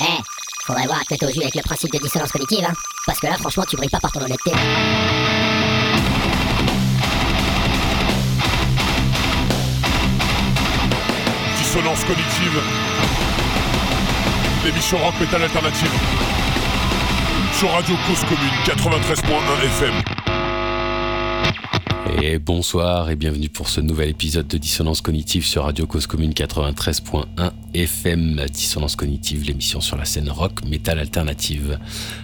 Eh, faudrait voir tête au jus avec le principe de dissonance cognitive, hein. Parce que là, franchement, tu brilles pas par ton honnêteté. Dissonance cognitive. L'émission rock metal alternative. Sur Radio Cause Commune 93.1 FM. Et bonsoir et bienvenue pour ce nouvel épisode de Dissonance Cognitive sur Radio Cause Commune 93.1 FM. Dissonance Cognitive, l'émission sur la scène rock metal alternative.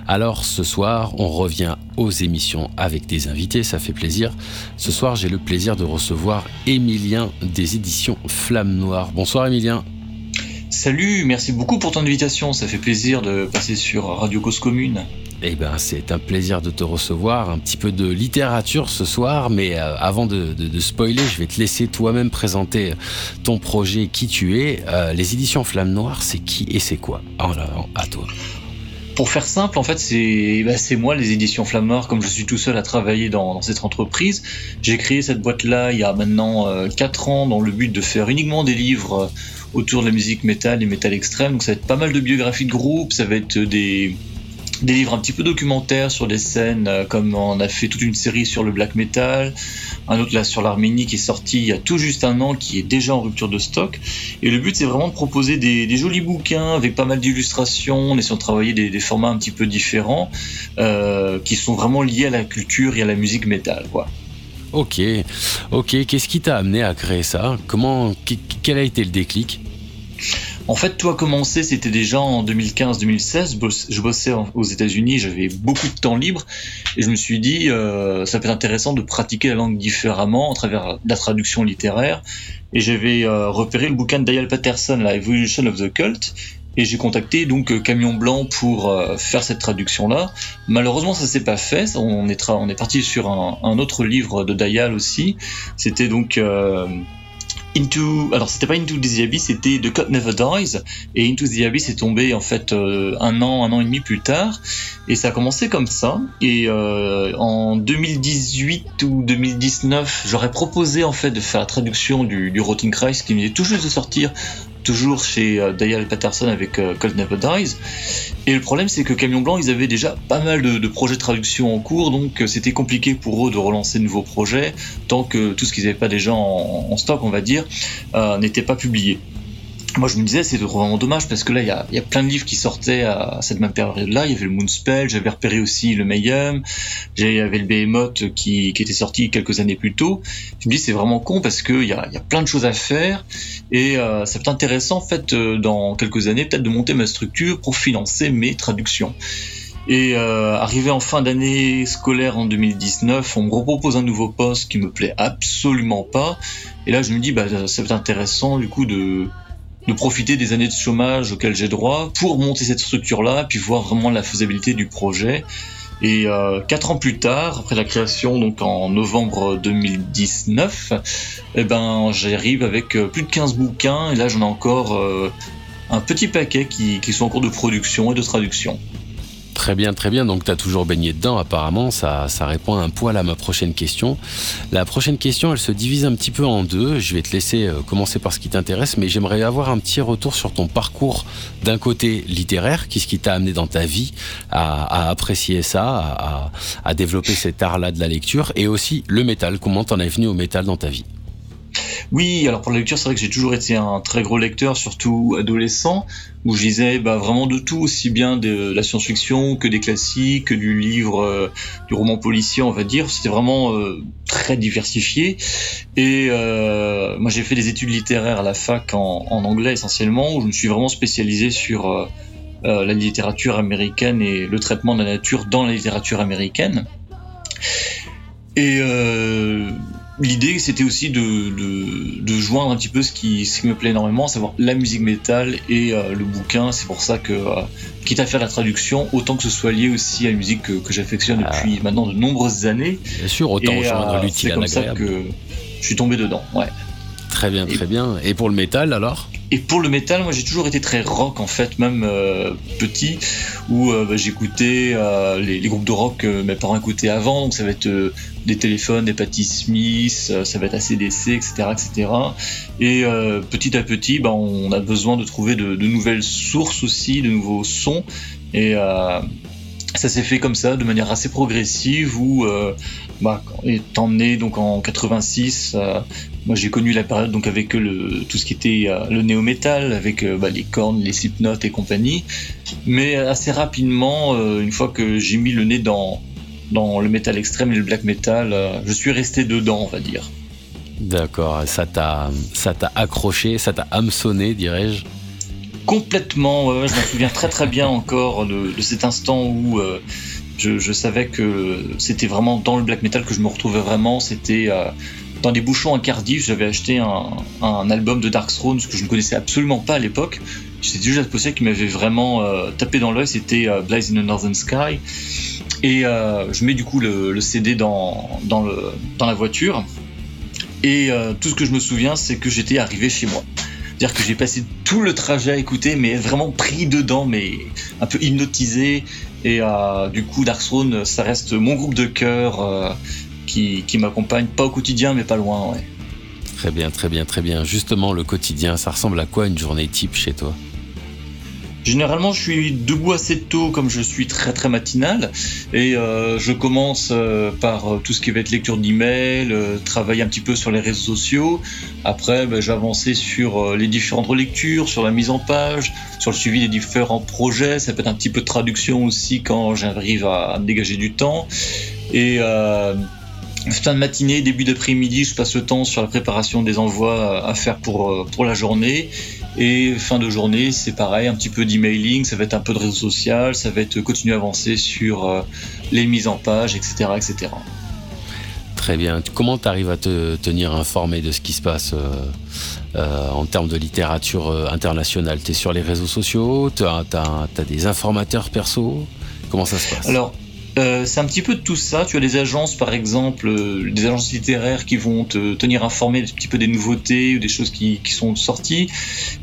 Alors ce soir, on revient aux émissions avec des invités, ça fait plaisir. Ce soir, j'ai le plaisir de recevoir Émilien des éditions Flamme Noire. Bonsoir Émilien. Salut, merci beaucoup pour ton invitation, ça fait plaisir de passer sur Radio Cause Commune. Eh ben, c'est un plaisir de te recevoir. Un petit peu de littérature ce soir, mais euh, avant de, spoiler, je vais te laisser toi-même présenter ton projet, qui tu es. Euh, les éditions Flamme Noire, c'est qui et c'est quoi? En avant, à toi. Pour faire simple, en fait, c'est bah, moi, les éditions Flamme Noire, comme je suis tout seul à travailler dans, cette entreprise. J'ai créé cette boîte-là il y a maintenant 4 euh, ans dans le but de faire uniquement des livres autour de la musique métal et métal extrême. Donc ça va être pas mal de biographies de groupe, ça va être des des livres un petit peu documentaires sur des scènes, euh, comme on a fait toute une série sur le black metal, un autre là sur l'Arménie qui est sorti il y a tout juste un an, qui est déjà en rupture de stock. Et le but c'est vraiment de proposer des, jolis bouquins avec pas mal d'illustrations, on essaie de travailler des, formats un petit peu différents, euh, qui sont vraiment liés à la culture et à la musique métal, quoi. Ok, ok. Qu'est-ce qui t'a amené à créer ça? Comment, quel a été le déclic? En fait, tout a commencé, c'était déjà en 2015-2016. Je bossais aux États-Unis, j'avais beaucoup de temps libre et je me suis dit, euh, ça peut être intéressant de pratiquer la langue différemment à travers la traduction littéraire. Et j'avais euh, repéré le bouquin de Patterson, La Evolution of the Cult, et j'ai contacté donc euh, Camion Blanc pour faire cette traduction là. Malheureusement ça s'est pas fait. On est, parti sur un, autre livre de Dial aussi. C'était donc Into, alors c'était pas Into the Abyss, c'était The Cut Never Dies, et Into the Abyss est tombé en fait euh, un an, un an et demi plus tard, et ça a commencé comme ça. Et euh, en 2018 ou 2019, j'aurais proposé en fait de faire la traduction du, du Rotting Christ qui venait tout juste de sortir toujours chez euh, Patterson avec euh, Cold Never Dies. Et le problème, c'est que Camion Blanc, ils avaient déjà pas mal de, projets de traduction en cours, donc euh, c'était compliqué pour eux de relancer de nouveaux projets tant que tout ce qu'ils n'avaient pas déjà en, stock, on va dire, n'était pas publié moi je me disais c'est vraiment dommage parce que là il y a, plein de livres qui sortaient à cette même période-là. Il y avait le Moonspell, j'avais repéré aussi le Mayhem, j'avais le Behemoth qui, était sorti quelques années plus tôt. Je me dis c'est vraiment con parce qu'il y a, y a plein de choses à faire et euh, ça peut être intéressant en fait euh, dans quelques années peut-être de monter ma structure pour financer mes traductions. Et euh, arrivé en fin d'année scolaire en 2019, on me propose un nouveau poste qui me plaît absolument pas. Et là je me dis bah ça peut être intéressant du coup de de profiter des années de chômage auxquelles j'ai droit pour monter cette structure-là, puis voir vraiment la faisabilité du projet. Et euh, quatre ans plus tard, après la création, donc en novembre 2019, eh ben j'arrive avec euh, plus de 15 bouquins, et là j'en ai encore euh, un petit paquet qui, qui sont en cours de production et de traduction. Très bien, très bien. Donc tu as toujours baigné dedans, apparemment. Ça, ça répond un poil à ma prochaine question. La prochaine question, elle se divise un petit peu en deux. Je vais te laisser euh, commencer par ce qui t'intéresse, mais j'aimerais avoir un petit retour sur ton parcours d'un côté littéraire, qu'est-ce qui t'a amené dans ta vie à, apprécier ça, à, développer cet art-là de la lecture, et aussi le métal. Comment t'en es venu au métal dans ta vie? Oui, alors pour la lecture, c'est vrai que j'ai toujours été un très gros lecteur, surtout adolescent, où je lisais bah, vraiment de tout, aussi bien de la science-fiction que des classiques, que du livre, euh, du roman policier, on va dire. C'était vraiment euh, très diversifié. Et euh, moi, j'ai fait des études littéraires à la fac en, anglais essentiellement, où je me suis vraiment spécialisé sur la littérature américaine et le traitement de la nature dans la littérature américaine. Et l'idée c'était aussi de, de, joindre un petit peu ce qui, ce qui me plaît énormément, à savoir la musique métal et euh, le bouquin. C'est pour ça que, euh, quitte à faire la traduction, autant que ce soit lié aussi à la musique que, j'affectionne ah. depuis maintenant de nombreuses années. Bien sûr, autant joindre euh, l'utile à l'agréable. C'est comme ça que je suis tombé dedans, ouais. Très bien, très bien. Et pour le métal alors? Et pour le métal, moi j'ai toujours été très rock en fait, même euh, petit, où euh, bah, j'écoutais euh, les, groupes de rock que mes parents écoutaient avant, donc ça va être des téléphones, des Patti Smith, ça va être ACDC, etc. etc. Et petit à petit, bah, on a besoin de trouver de, de, nouvelles sources aussi, de nouveaux sons. Et ça s'est fait comme ça, de manière assez progressive, où, bah, étant né donc en 86, moi, j'ai connu la période donc avec le, tout ce qui était euh, le néo-metal, avec euh, bah, les cornes, les slipknot et compagnie. Mais assez rapidement, euh, une fois que j'ai mis le nez dans, dans le métal extrême et le black metal, je suis resté dedans, on va dire. D'accord, ça t'a, ça t'a accroché, ça t'a hameçonné, dirais-je? Complètement, je me souviens très très bien encore de, cet instant où je, savais que c'était vraiment dans le black metal que je me retrouvais vraiment. C'était dans des bouchons à Cardiff, j'avais acheté un, album de Dark Throne, que je ne connaissais absolument pas à l'époque. C'était déjà ce qui m'avait vraiment euh, tapé dans l'œil, c'était euh, Blaze in the Northern Sky. Et euh, je mets du coup le, CD dans la voiture. Et tout ce que je me souviens, c'est que j'étais arrivé chez moi. C'est-à-dire que j'ai passé tout le trajet à écouter, mais vraiment pris dedans, mais un peu hypnotisé. Et du coup, Dark Throne, ça reste mon groupe de cœur qui, m'accompagne, pas au quotidien, mais pas loin, ouais. Très bien, très bien, très bien. Justement, le quotidien, ça ressemble à quoi une journée type chez toi? Généralement, je suis debout assez tôt, comme je suis très très matinal, et euh, je commence euh, par euh, tout ce qui va être lecture d'email, travailler un petit peu sur les réseaux sociaux. Après, j'avançais sur les différentes relectures, sur la mise en page, sur le suivi des différents projets. Ça peut être un petit peu de traduction aussi quand j'arrive à, à, me dégager du temps. Et fin de matinée, début d'après-midi, je passe le temps sur la préparation des envois à faire pour, pour la journée. Et fin de journée, c'est pareil, un petit peu d'emailing, ça va être un peu de réseau social, ça va être continuer à avancer sur euh, les mises en page, etc. etc. Très bien. Comment tu arrives à te tenir informé de ce qui se passe euh, en termes de littérature internationale? Tu es sur les réseaux sociaux Tu as, as, des informateurs perso? Comment ça se passe? Alors, euh, c'est un petit peu tout ça. Tu as des agences, par exemple, euh, des agences littéraires qui vont te tenir informé un petit peu des nouveautés ou des choses qui, sont sorties.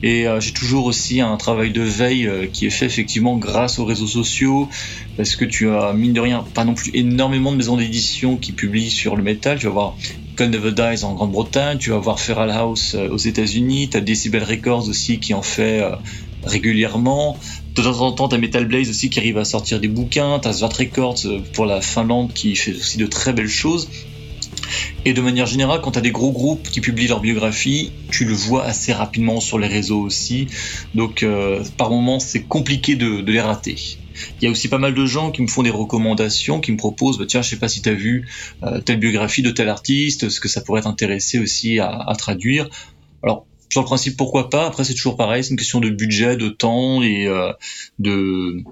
Et euh, j'ai toujours aussi un travail de veille qui est fait effectivement grâce aux réseaux sociaux, parce que tu as, mine de rien, pas non plus énormément de maisons d'édition qui publient sur le métal. Tu vas voir Call Never Dies en Grande-Bretagne, tu vas voir Feral House aux États-Unis, tu as Decibel Records aussi qui en fait régulièrement de temps en temps, t'as Metal Blaze aussi qui arrive à sortir des bouquins, t'as Svat Records euh, pour la Finlande qui fait aussi de très belles choses. Et de manière générale, quand tu as des gros groupes qui publient leur biographie, tu le vois assez rapidement sur les réseaux aussi. Donc euh, par moments, c'est compliqué de, les rater. Il y a aussi pas mal de gens qui me font des recommandations, qui me proposent, bah, tiens, je sais pas si tu as vu euh, telle biographie de tel artiste, ce que ça pourrait t'intéresser aussi à, à traduire? Alors sur le principe, pourquoi pas? Après, c'est toujours pareil, c'est une question de budget, de temps et euh, de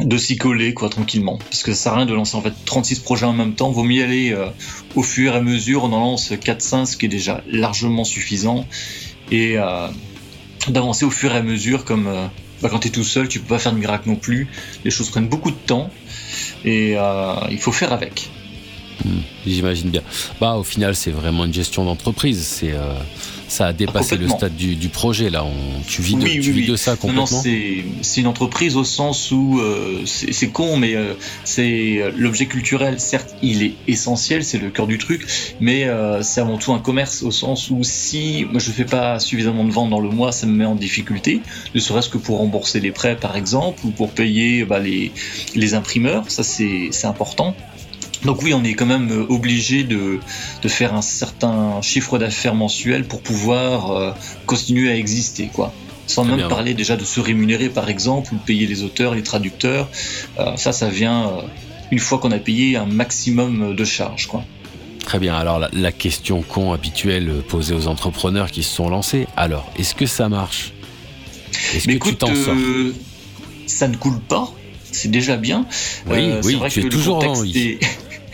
de s'y coller quoi tranquillement. Parce que ça sert à rien de lancer en fait 36 projets en même temps. Vaut mieux aller euh, au fur et à mesure on en lance 4-5 ce qui est déjà largement suffisant. Et euh, d'avancer au fur et à mesure comme bah, quand tu es tout seul tu peux pas faire de miracle non plus. Les choses prennent beaucoup de temps et il faut faire avec. Hmm, j'imagine bien. Bah au final c'est vraiment une gestion d'entreprise. C'est ça a dépassé le stade du, projet là. tu vis de, de ça complètement. Non, c'est une entreprise au sens où euh, c'est con, mais euh, c'est euh, l'objet culturel. Certes, il est essentiel, c'est le cœur du truc, mais c'est avant tout un commerce au sens où si moi je fais pas suffisamment de ventes dans le mois, ça me met en difficulté. Ne serait-ce que pour rembourser les prêts par exemple ou pour payer bah, les, les imprimeurs, ça c'est important. Donc oui, on est quand même euh, obligé de, faire un certain chiffre d'affaires mensuel pour pouvoir euh, continuer à exister, quoi. Sans même parler déjà de se rémunérer, par exemple, ou de payer les auteurs, les traducteurs. Euh, ça, ça vient une fois qu'on a payé un maximum de charges, quoi. Très bien. Alors la, question con habituelle posée aux entrepreneurs qui se sont lancés. Alors, est-ce que ça marche? Est-ce que tu t'en sors? Ça ne coule pas. C'est déjà bien. Oui, oui, tu es toujours en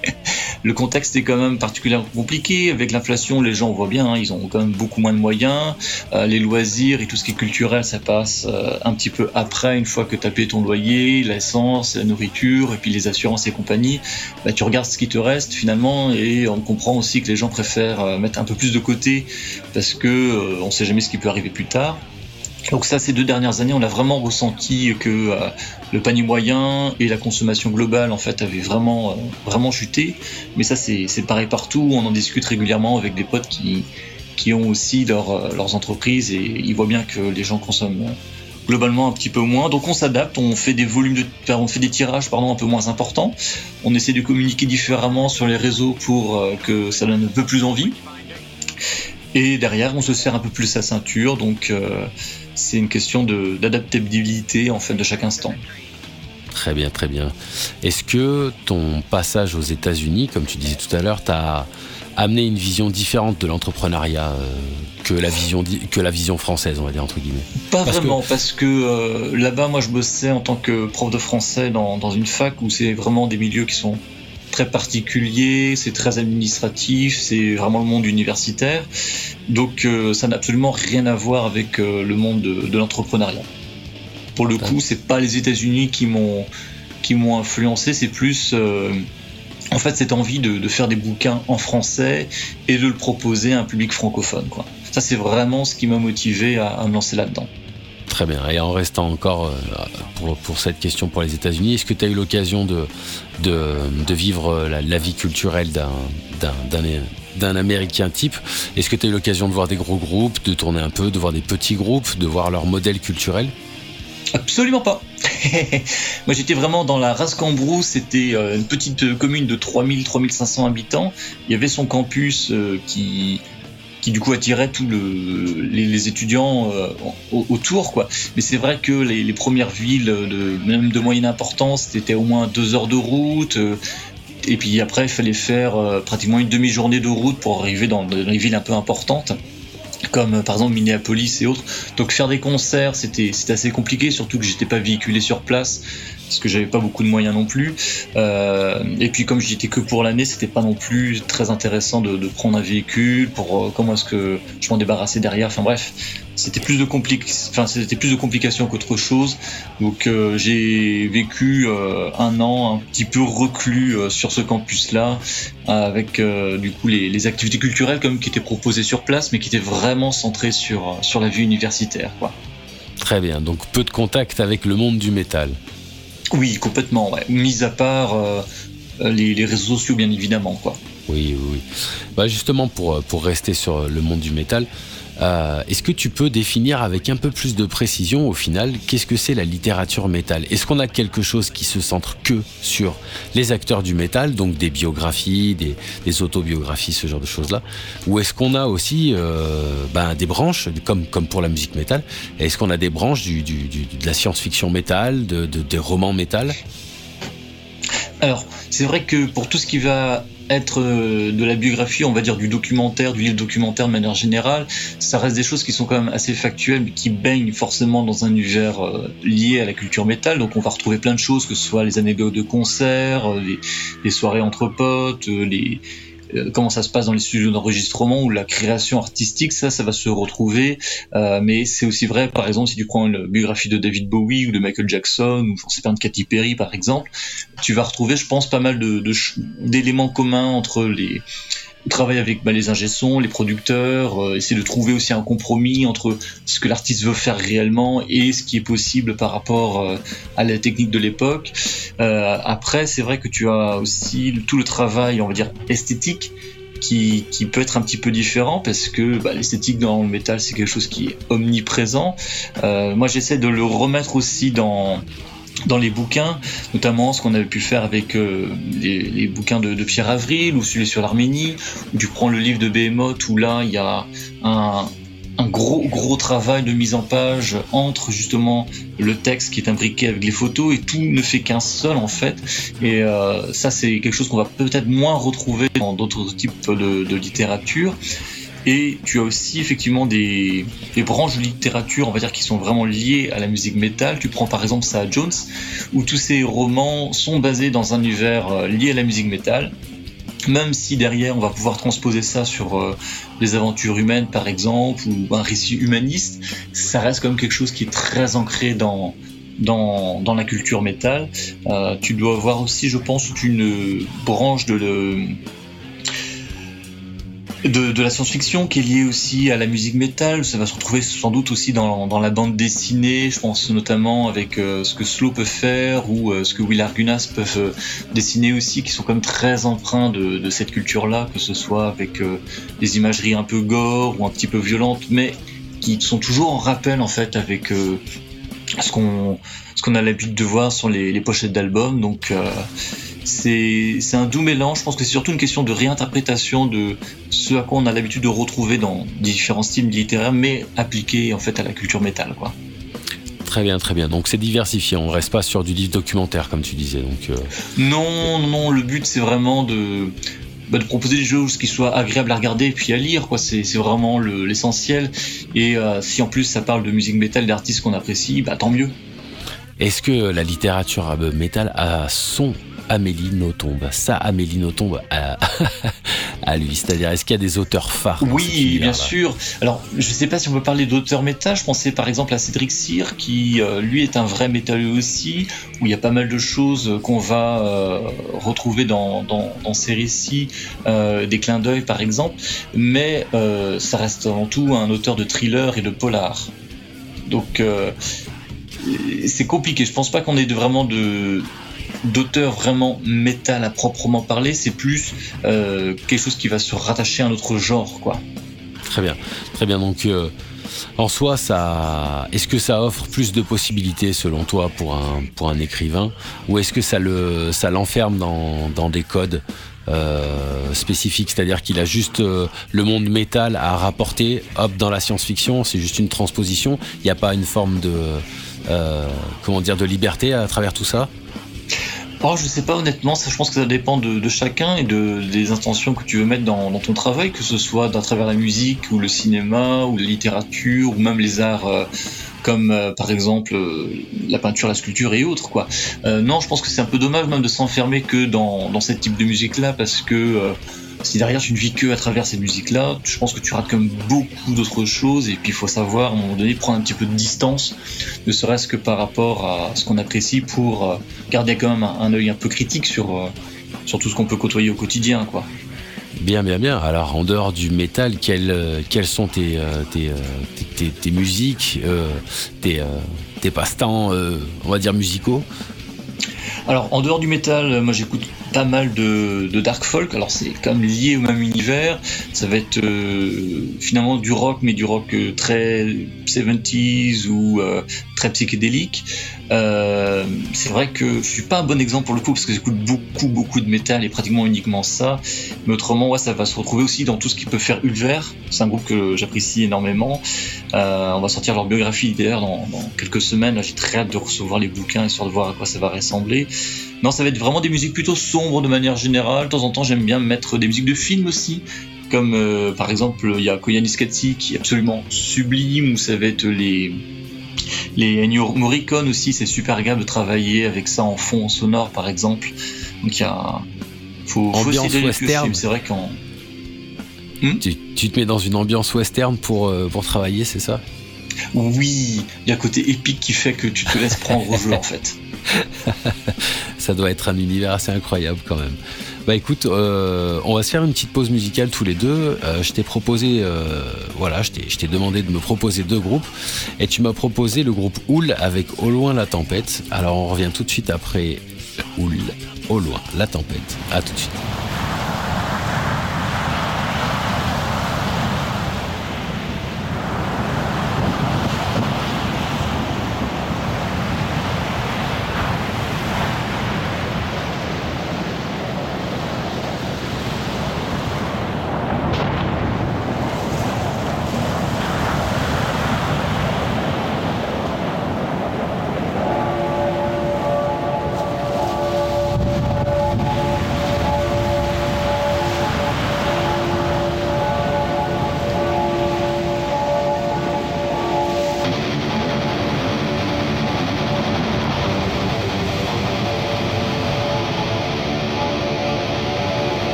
le contexte est quand même particulièrement compliqué. Avec l'inflation, les gens, on voit bien, hein, ils ont quand même beaucoup moins de moyens. Euh, les loisirs et tout ce qui est culturel, ça passe euh, un petit peu après, une fois que tu as payé ton loyer, l'essence, la nourriture, et puis les assurances et compagnie. Bah, tu regardes ce qui te reste finalement, et on comprend aussi que les gens préfèrent euh, mettre un peu plus de côté parce que on sait jamais ce qui peut arriver plus tard. Donc ça, ces deux dernières années, on a vraiment ressenti que euh, le panier moyen et la consommation globale, en fait, avaient vraiment, euh, vraiment chuté. Mais ça, c'est pareil partout. On en discute régulièrement avec des potes qui, qui ont aussi leur, leurs entreprises et ils voient bien que les gens consomment globalement un petit peu moins. Donc on s'adapte, on fait des volumes de, on fait des tirages pardon un peu moins importants. On essaie de communiquer différemment sur les réseaux pour que ça donne un peu plus envie. Et derrière, on se serre un peu plus sa ceinture, donc euh, c'est une question d'adaptabilité en fait de chaque instant. Très bien, très bien. Est-ce que ton passage aux États-Unis, comme tu disais tout à l'heure, t'a amené une vision différente de l'entrepreneuriat euh, que, la vision, que la vision française, on va dire entre guillemets? Pas vraiment, parce que euh, là-bas, moi je bossais en tant que prof de français dans, dans une fac où c'est vraiment des milieux qui sont très particulier, c'est très administratif, c'est vraiment le monde universitaire. Donc euh, ça n'a absolument rien à voir avec euh, le monde de, l'entrepreneuriat. Pour le coup, c'est pas les États-Unis qui m'ont qui m'ont influencé, c'est plus euh, en fait cette envie de, faire des bouquins en français et de le proposer à un public francophone. Ça, c'est vraiment ce qui m'a motivé à me lancer là-dedans. Très bien. Et en restant encore euh, pour, cette question pour les États-Unis, est-ce que tu as eu l'occasion de, de, vivre la, vie culturelle d'un Américain type Est-ce que tu as eu l'occasion de voir des gros groupes, de tourner un peu, de voir des petits groupes, de voir leur modèle culturel? Absolument pas. Moi j'étais vraiment dans la Rascambrou, c'était euh, une petite commune de 3000-3500 habitants. Il y avait son campus euh, qui, qui du coup attirait tous le, les, étudiants euh, autour quoi. Mais c'est vrai que les, premières villes même de moyenne importance, c'était au moins deux heures de route. Euh, et puis après, il fallait faire euh, pratiquement une demi-journée de route pour arriver dans, les villes un peu importantes comme par exemple Minneapolis et autres. Donc faire des concerts, c'était assez compliqué, surtout que j'étais pas véhiculé sur place parce que j'avais pas beaucoup de moyens non plus. Euh, et puis comme j'étais que pour l'année, c'était pas non plus très intéressant de, prendre un véhicule pour euh, comment est-ce que je m'en débarrassais derrière. Enfin bref, c'était plus de enfin c'était plus de complications qu'autre chose. Donc euh, j'ai vécu un an un petit peu reclus sur ce campus-là, avec du coup les, activités culturelles comme qui étaient proposées sur place, mais qui étaient vraiment centrées sur sur la vie universitaire, quoi. Très bien, donc peu de contact avec le monde du métal. Oui, complètement. Ouais. Mis à part euh, les, réseaux sociaux, bien évidemment. Quoi. Oui, oui, oui. Bah justement, pour, euh, pour rester sur le monde du métal, euh, est-ce que tu peux définir avec un peu plus de précision, au final, qu'est-ce que c'est la littérature métal? Est-ce qu'on a quelque chose qui se centre que sur les acteurs du métal, donc des biographies, des, autobiographies, ce genre de choses-là? Ou est-ce qu'on a aussi ben, des branches, comme, pour la musique métal Est-ce qu'on a des branches de la science-fiction métal, de, des romans métal? Alors, c'est vrai que pour tout ce qui va être euh, de la biographie, on va dire du documentaire, du livre documentaire de manière générale, ça reste des choses qui sont quand même assez factuelles, mais qui baignent forcément dans un univers euh, lié à la culture métal. Donc on va retrouver plein de choses, que ce soit les anecdotes de concerts, euh, les soirées entre potes, les, comment ça se passe dans les studios d'enregistrement ou la création artistique, ça, ça va se retrouver. Euh, mais c'est aussi vrai, par exemple, si tu prends une biographie de David Bowie ou de Michael Jackson ou j'en sais pas de Katy Perry, par exemple, tu vas retrouver, je pense, pas mal d'éléments communs entre les travailler avec bah, les ingé les producteurs, euh, essayer de trouver aussi un compromis entre ce que l'artiste veut faire réellement et ce qui est possible par rapport euh, à la technique de l'époque. Euh, après, c'est vrai que tu as aussi tout le travail, on va dire, esthétique. Qui, qui peut être un petit peu différent parce que bah, l'esthétique dans le métal c'est quelque chose qui est omniprésent. moi j'essaie de le remettre aussi dans, dans les bouquins, notamment ce qu'on avait pu faire avec euh, les, bouquins de, Pierre Avril ou celui sur l'Arménie, où tu prends le livre de Behemoth où là il y a un, gros gros travail de mise en page entre justement le texte qui est imbriqué avec les photos et tout ne fait qu'un seul en fait. Et euh, ça c'est quelque chose qu'on va peut-être moins retrouver dans d'autres types de, de littérature et tu as aussi effectivement des, branches de littérature, on va dire, qui sont vraiment liées à la musique métal. Tu prends par exemple ça Jones, où tous ces romans sont basés dans un univers euh, lié à la musique métal. Même si derrière on va pouvoir transposer ça sur euh, aventures humaines par exemple, ou un récit humaniste, ça reste comme quelque chose qui est très ancré dans, dans, la culture métal. Euh, tu dois avoir aussi, je pense, une branche de, la science-fiction qui est liée aussi à la musique métal. Ça va se retrouver sans doute aussi dans, la bande dessinée. Je pense notamment avec euh, ce que Slow peut faire ou euh, ce que Will Argunas peuvent euh, dessiner aussi, qui sont comme très empreints de, cette culture-là, que ce soit avec des imageries un peu gore ou un petit peu violentes, mais qui sont toujours en rappel en fait avec ce qu'on ce qu'on a l'habitude de voir sur les, les pochettes d'albums. Donc c'est un doux mélange. Je pense que c'est surtout une question de réinterprétation de ce à quoi on a l'habitude de retrouver dans différents styles littéraires, mais appliqué en fait à la culture métal, quoi. Très bien, très bien. Donc c'est diversifié. On ne reste pas sur du livre documentaire, comme tu disais. Donc euh, non, non. Le but c'est vraiment de bah, de proposer des choses qui soient agréables à regarder et puis à lire. Quoi. C'est, vraiment l'essentiel. Et euh, si en plus ça parle de musique métal, d'artistes qu'on apprécie, bah, tant mieux. Est-ce que la littérature métal a son Amélie Nothomb? Ça, Amélie Nothomb à, à lui. C'est-à-dire, est-ce qu'il y a des auteurs phares Oui, bien sûr. Alors, je ne sais pas si on peut parler d'auteurs métal. Je pensais par exemple à Cédric Cyr, qui euh, lui est un vrai métalleux aussi, où il y a pas mal de choses qu'on va euh, retrouver dans, dans, ses récits, euh, des clins d'œil par exemple. Mais ça reste avant tout un auteur de thriller et de polar. Donc, c'est compliqué. Je pense pas qu'on ait de, vraiment de d'auteur vraiment métal à proprement parler, c'est plus euh, quelque chose qui va se rattacher à un autre genre, quoi. Très bien, très bien. Donc, euh, en soi, ça, est-ce que ça offre plus de possibilités selon toi pour un pour un écrivain, ou est-ce que ça le ça l'enferme dans, dans des codes euh, spécifiques, c'est-à-dire qu'il a juste le monde métal à rapporter, hop, dans la science-fiction, c'est juste une transposition. Il n'y a pas une forme de comment dire de liberté à travers tout ça. Oh, je sais pas honnêtement, ça, je pense que ça dépend de, chacun et de, des intentions que tu veux mettre dans, ton travail, que ce soit à travers la musique ou le cinéma ou la littérature ou même les arts euh, comme euh, par exemple euh, la peinture, la sculpture et autres non, je pense que c'est un peu dommage même de s'enfermer que dans, dans ce type de musique là parce que si derrière tu ne vis que à travers ces musiques-là, je pense que tu rates comme beaucoup d'autres choses et puis il faut savoir à un moment donné prendre un petit peu de distance, ne serait-ce que par rapport à ce qu'on apprécie pour euh, garder quand même un, œil un peu critique sur, euh, sur tout ce qu'on peut côtoyer au quotidien, quoi. Bien, bien, bien. Alors, en dehors du métal, quelles, euh, quelles sont tes, tes, tes, tes, musiques, tes, tes passe-temps, on va dire, musicaux? Alors, en dehors du métal, moi j'écoute pas mal de, dark folk. Alors c'est comme lié au même univers. Ça va être euh, finalement du rock, mais du rock euh, très 70s ou euh, très psychédélique. c'est vrai que je suis pas un bon exemple pour le coup parce que j'écoute beaucoup beaucoup de métal et pratiquement uniquement ça. Mais autrement, ouais, ça va se retrouver aussi dans tout ce qui peut faire Ulver. C'est un groupe que j'apprécie énormément. on va sortir leur biographie d'ailleurs dans, quelques semaines. J'ai très hâte de recevoir les bouquins histoire de voir à quoi ça va ressembler. Non, ça va être vraiment des musiques plutôt sombres de manière générale. De temps en temps, j'aime bien mettre des musiques de films aussi. Comme euh, par exemple, il y a Koyanis Katsi qui est absolument sublime, ou ça va être les, les Ennio Morricone aussi, c'est super agréable de travailler avec ça en fond sonore par exemple. Donc il y a. Faut, ambiance western. C'est vrai qu'en. Hmm tu, tu, te mets dans une ambiance western pour, euh, pour travailler, c'est ça? Oui, il y a un côté épique qui fait que tu te laisses prendre au jeu en fait. ça doit être un univers assez incroyable quand même. Bah écoute, euh, on va se faire une petite pause musicale tous les deux. Euh, je t'ai proposé, euh, voilà, je t'ai demandé de me proposer deux groupes et tu m'as proposé le groupe Houl avec Au loin la tempête. Alors on revient tout de suite après Houl, Au loin la tempête. À tout de suite.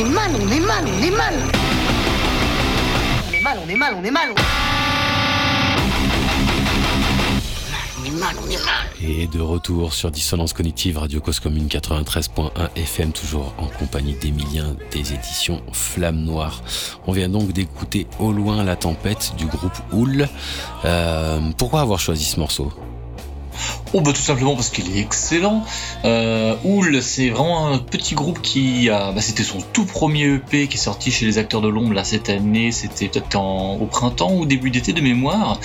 Est mal, on est mal, on est mal. On est mal, on est mal, on est mal. Et de retour sur Dissonance Cognitive, Radio Cause Commune 93.1 FM, toujours en compagnie d'Emilien des éditions Flamme Noire. On vient donc d'écouter Au loin la tempête du groupe Houl. Euh, pourquoi avoir choisi ce morceau? Oh bah tout simplement parce qu'il est excellent. Euh, Oul, c'est vraiment un petit groupe qui a, bah, c'était son tout premier EP qui est sorti chez les Acteurs de l'ombre là cette année. C'était peut-être au printemps ou début d'été de mémoire.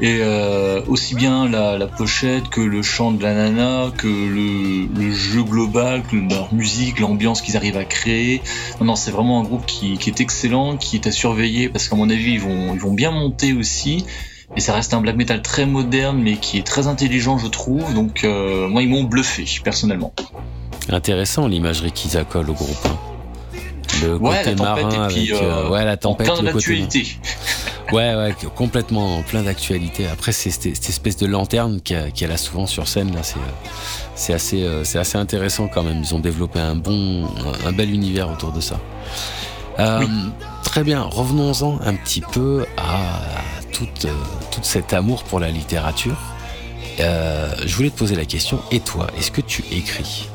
Et euh, aussi bien la, pochette que le chant de la nana, que le, jeu global, que leur musique, l'ambiance qu'ils arrivent à créer. Non, non c'est vraiment un groupe qui, est excellent, qui est à surveiller parce qu'à mon avis ils ils vont bien monter aussi. Et ça reste un black metal très moderne, mais qui est très intelligent, je trouve. Donc, euh, moi, ils m'ont bluffé, personnellement. Intéressant l'imagerie qu'ils accolent au groupe. Hein. Le côté marin avec euh, euh, ouais, la tempête, plein d'actualité. Ouais, ouais, complètement plein d'actualité. Après, c'est cette, espèce de lanterne qu'elle a souvent sur scène là, c'est assez, c'est assez intéressant quand même. Ils ont développé un bon, un bel univers autour de ça. Très bien, revenons-en un petit peu à euh, tout, cet amour pour la littérature. Euh, je voulais te poser la question, et toi, est-ce que tu écris?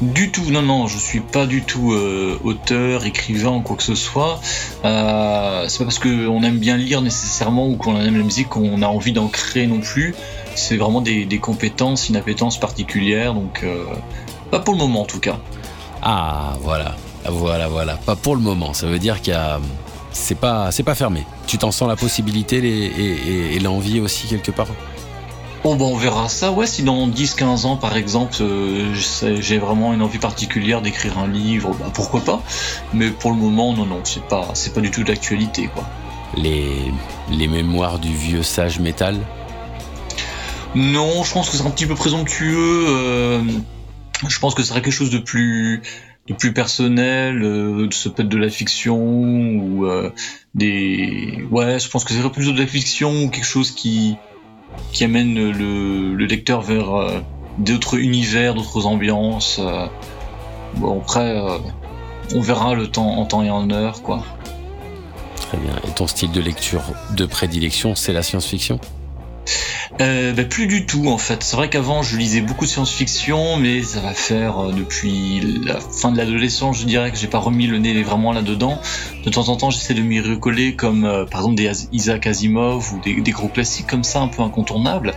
Du tout, non, non, je suis pas du tout euh, auteur, écrivain quoi que ce soit. Euh, c'est pas parce qu'on aime bien lire nécessairement ou qu'on aime la musique qu'on a envie d'en créer non plus. C'est vraiment des, compétences, une appétence particulière, donc pas pour le moment en tout cas. Ah, voilà, voilà, voilà, pas pour le moment. Ça veut dire qu'il y a c'est pas, c'est pas fermé. Tu t'en sens la possibilité et, l'envie aussi quelque part Bon, on verra ça. Ouais, si dans 10-15 ans, par exemple, euh, j'ai vraiment une envie particulière d'écrire un livre, bah, pourquoi pas. Mais pour le moment, non, non, c'est pas, c'est pas du tout d'actualité, quoi. Les, les mémoires du vieux sage métal Non, je pense que c'est un petit peu présomptueux. Euh, je pense que ce serait quelque chose de plus de plus personnel, euh, ça peut être de la fiction ou euh, des ouais, je pense que c'est plus de la fiction ou quelque chose qui amène le, le lecteur vers euh, d'autres univers, d'autres ambiances. Euh. bon après, on verra le temps en temps et en heure quoi. Très bien. Et ton style de lecture de prédilection, c'est la science-fiction? Euh, bah, plus du tout en fait. C'est vrai qu'avant je lisais beaucoup de science-fiction, mais ça va faire euh, depuis la fin de l'adolescence, je dirais que j'ai pas remis le nez vraiment là-dedans. De temps en temps, j'essaie de m'y recoller comme euh, par exemple des Isaac Asimov ou des, gros classiques comme ça, un peu incontournables.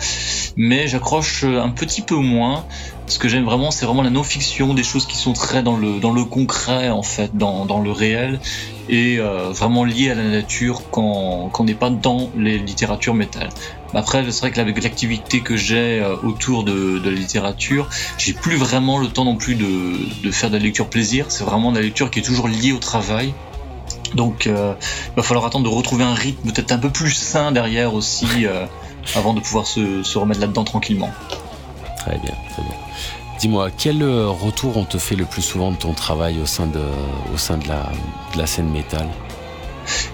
Mais j'accroche un petit peu moins. Ce que j'aime vraiment, c'est vraiment la non-fiction, des choses qui sont très dans le concret en fait, dans le réel et euh, vraiment lié à la nature quand on n'est pas dans les littératures métal. Après, c'est vrai que avec l'activité que j'ai euh, autour de, de, la littérature, j'ai plus vraiment le temps non plus de, de faire de la lecture plaisir. C'est vraiment de la lecture qui est toujours liée au travail. Donc, euh, il va falloir attendre de retrouver un rythme peut-être un peu plus sain derrière aussi, avant de pouvoir se, se remettre là-dedans tranquillement. Très bien, très bien. Dis-moi, quel euh, retour on te fait le plus souvent de ton travail au sein de, la, scène métal?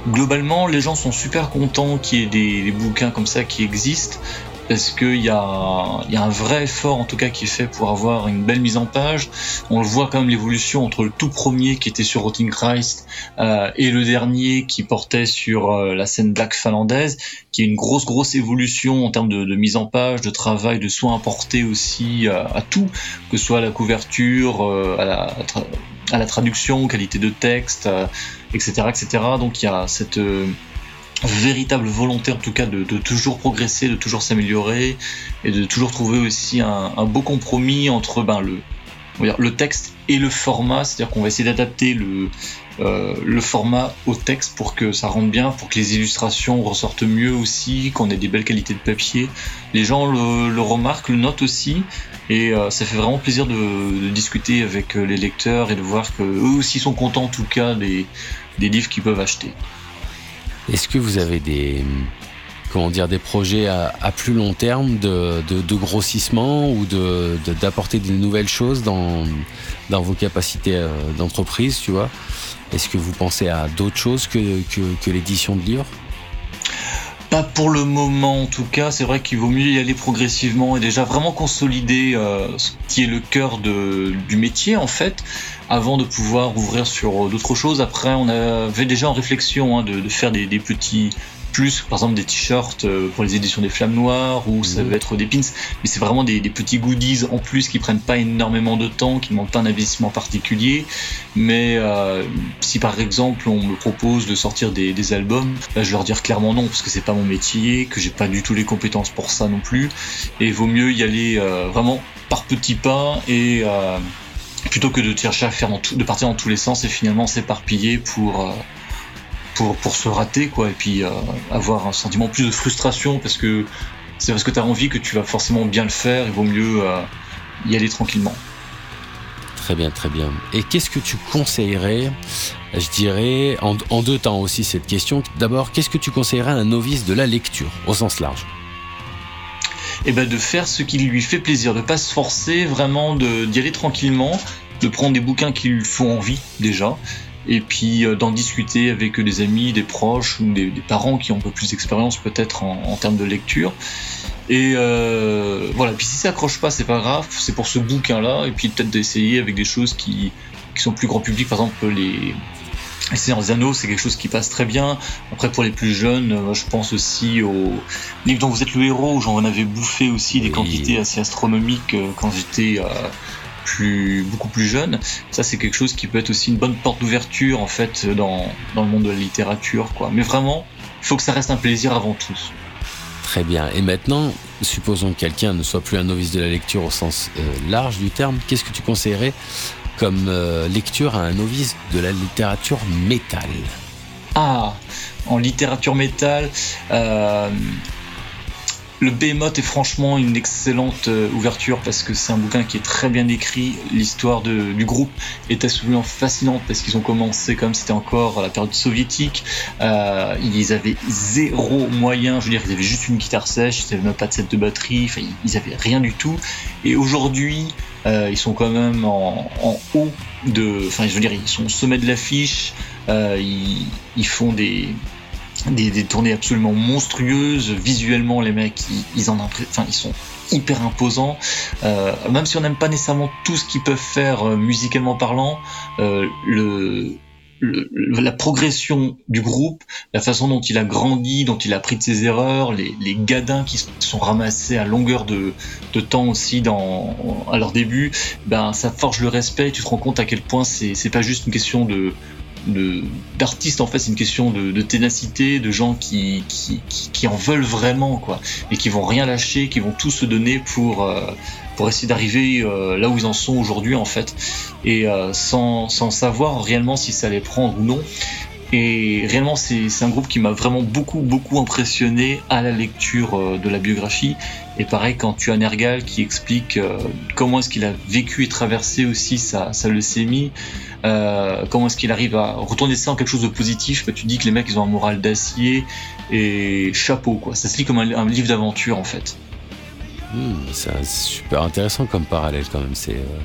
Globalement, les gens sont super contents qu'il y ait des, bouquins comme ça qui existent parce qu'il y a, un vrai effort en tout cas qui est fait pour avoir une belle mise en page. On le voit quand même l'évolution entre le tout premier qui était sur Rotting Christ euh, et le dernier qui portait sur euh, la scène black finlandaise, qui est une grosse grosse évolution en termes de, mise en page, de travail, de soins apportés aussi à, à tout, que ce soit à la couverture, euh, à la, à la traduction, qualité de texte, etc., euh, etc. Donc il y a cette euh, véritable volonté en tout cas de, toujours progresser, de toujours s'améliorer et de toujours trouver aussi un, beau compromis entre ben, le, le texte et le format, c'est-à-dire qu'on va essayer d'adapter le, euh, le format au texte pour que ça rentre bien, pour que les illustrations ressortent mieux aussi, qu'on ait des belles qualités de papier. Les gens le, remarquent, le notent aussi, et euh, ça fait vraiment plaisir de, discuter avec euh, les lecteurs et de voir qu'eux aussi sont contents en tout cas des, des livres qu'ils peuvent acheter. Est-ce que vous avez des, comment dire, des projets à, plus long terme de, grossissement ou d'apporter de, nouvelles choses dans, dans vos capacités euh, d'entreprise, tu vois? Est-ce que vous pensez à d'autres choses que, que, l'édition de livres? Pas pour le moment en tout cas, c'est vrai qu'il vaut mieux y aller progressivement et déjà vraiment consolider euh, ce qui est le cœur du métier en fait, avant de pouvoir ouvrir sur d'autres choses. Après, on avait déjà en réflexion hein, de, faire des petits plus par exemple des t-shirts euh, pour les éditions des Flammes Noires ou ça mhm. va être des pins. Mais c'est vraiment des, petits goodies en plus qui prennent pas énormément de temps qui ne demandent pas un investissement particulier. Mais euh, si par exemple on me propose de sortir des, albums bah, je vais leur dire clairement non parce que c'est pas mon métier que j'ai pas du tout les compétences pour ça non plus. Et il vaut mieux y aller euh, vraiment par petits pas et plutôt que de chercher à faire de partir dans tous les sens et finalement s'éparpiller pour pour, pour se rater, quoi, et puis euh, avoir un sentiment plus de frustration parce que c'est parce que tu as envie que tu vas forcément bien le faire, il vaut mieux euh, y aller tranquillement. Très bien, très bien. Et qu'est-ce que tu conseillerais, je dirais, en, en deux temps aussi cette question. D'abord, qu'est-ce que tu conseillerais à un novice de la lecture, au sens large? Eh ben de faire ce qui lui fait plaisir, de pas se forcer, vraiment d'y aller tranquillement, de prendre des bouquins qui lui font envie déjà, et puis euh, d'en discuter avec des amis, des proches ou des, parents qui ont un peu plus d'expérience peut-être en, termes de lecture. Et euh, voilà, puis si ça accroche pas, c'est pas grave, c'est pour ce bouquin-là, et puis peut-être d'essayer avec des choses qui, qui, sont plus grand public, par exemple les, les Seigneurs des Anneaux, c'est quelque chose qui passe très bien. Après, pour les plus jeunes, euh, je pense aussi au livre dont vous êtes le héros, j'en avais bouffé aussi des quantités assez astronomiques quand j'étais plus, beaucoup plus jeune. Ça, c'est quelque chose qui peut être aussi une bonne porte d'ouverture en fait dans, dans, le monde de la littérature. Quoi. Mais vraiment, il faut que ça reste un plaisir avant tout. Très bien. Et maintenant, supposons que quelqu'un ne soit plus un novice de la lecture au sens euh, large du terme, qu'est-ce que tu conseillerais comme euh, lecture à un novice de la littérature métal? Ah, en littérature métal, euh, le Behemoth est franchement une excellente euh, ouverture parce que c'est un bouquin qui est très bien écrit. L'histoire du groupe est absolument fascinante parce qu'ils ont commencé comme c'était encore la période soviétique. Euh, ils avaient zéro moyen, je veux dire, ils avaient juste une guitare sèche, ils n'avaient même pas de set de batterie, enfin, ils avaient rien du tout. Et aujourd'hui, euh, ils sont quand même en, haut de, enfin, je veux dire, ils sont au sommet de l'affiche. ils font des des, tournées absolument monstrueuses. Visuellement, les mecs, ils, en enfin, ils sont hyper imposants. Euh, même si on n'aime pas nécessairement tout ce qu'ils peuvent faire euh, musicalement parlant, euh, le, la progression du groupe, la façon dont il a grandi, dont il a appris de ses erreurs, les, les gadins qui sont ramassés à longueur de, de temps aussi dans, à leur début, ben ça forge le respect. tu te rends compte à quel point c'est pas juste une question de d'artistes en fait c'est une question de, ténacité de gens qui, qui, en veulent vraiment quoi. Et qui vont rien lâcher qui vont tout se donner pour euh, pour essayer d'arriver euh, là où ils en sont aujourd'hui en fait. Et euh, sans, sans, savoir réellement si ça allait prendre ou non et réellement c'est un groupe qui m'a vraiment beaucoup beaucoup impressionné à la lecture de la biographie et pareil quand tu as Nergal qui explique comment est-ce qu'il a vécu et traversé aussi sa, leucémie euh, comment est-ce qu'il arrive à retourner ça en quelque chose de positif bah, Tu dis que les mecs ils ont un moral d'acier et chapeau quoi. Ça se lit comme un, livre d'aventure en fait. Hmm, c'est super intéressant comme parallèle quand même. C'est euh,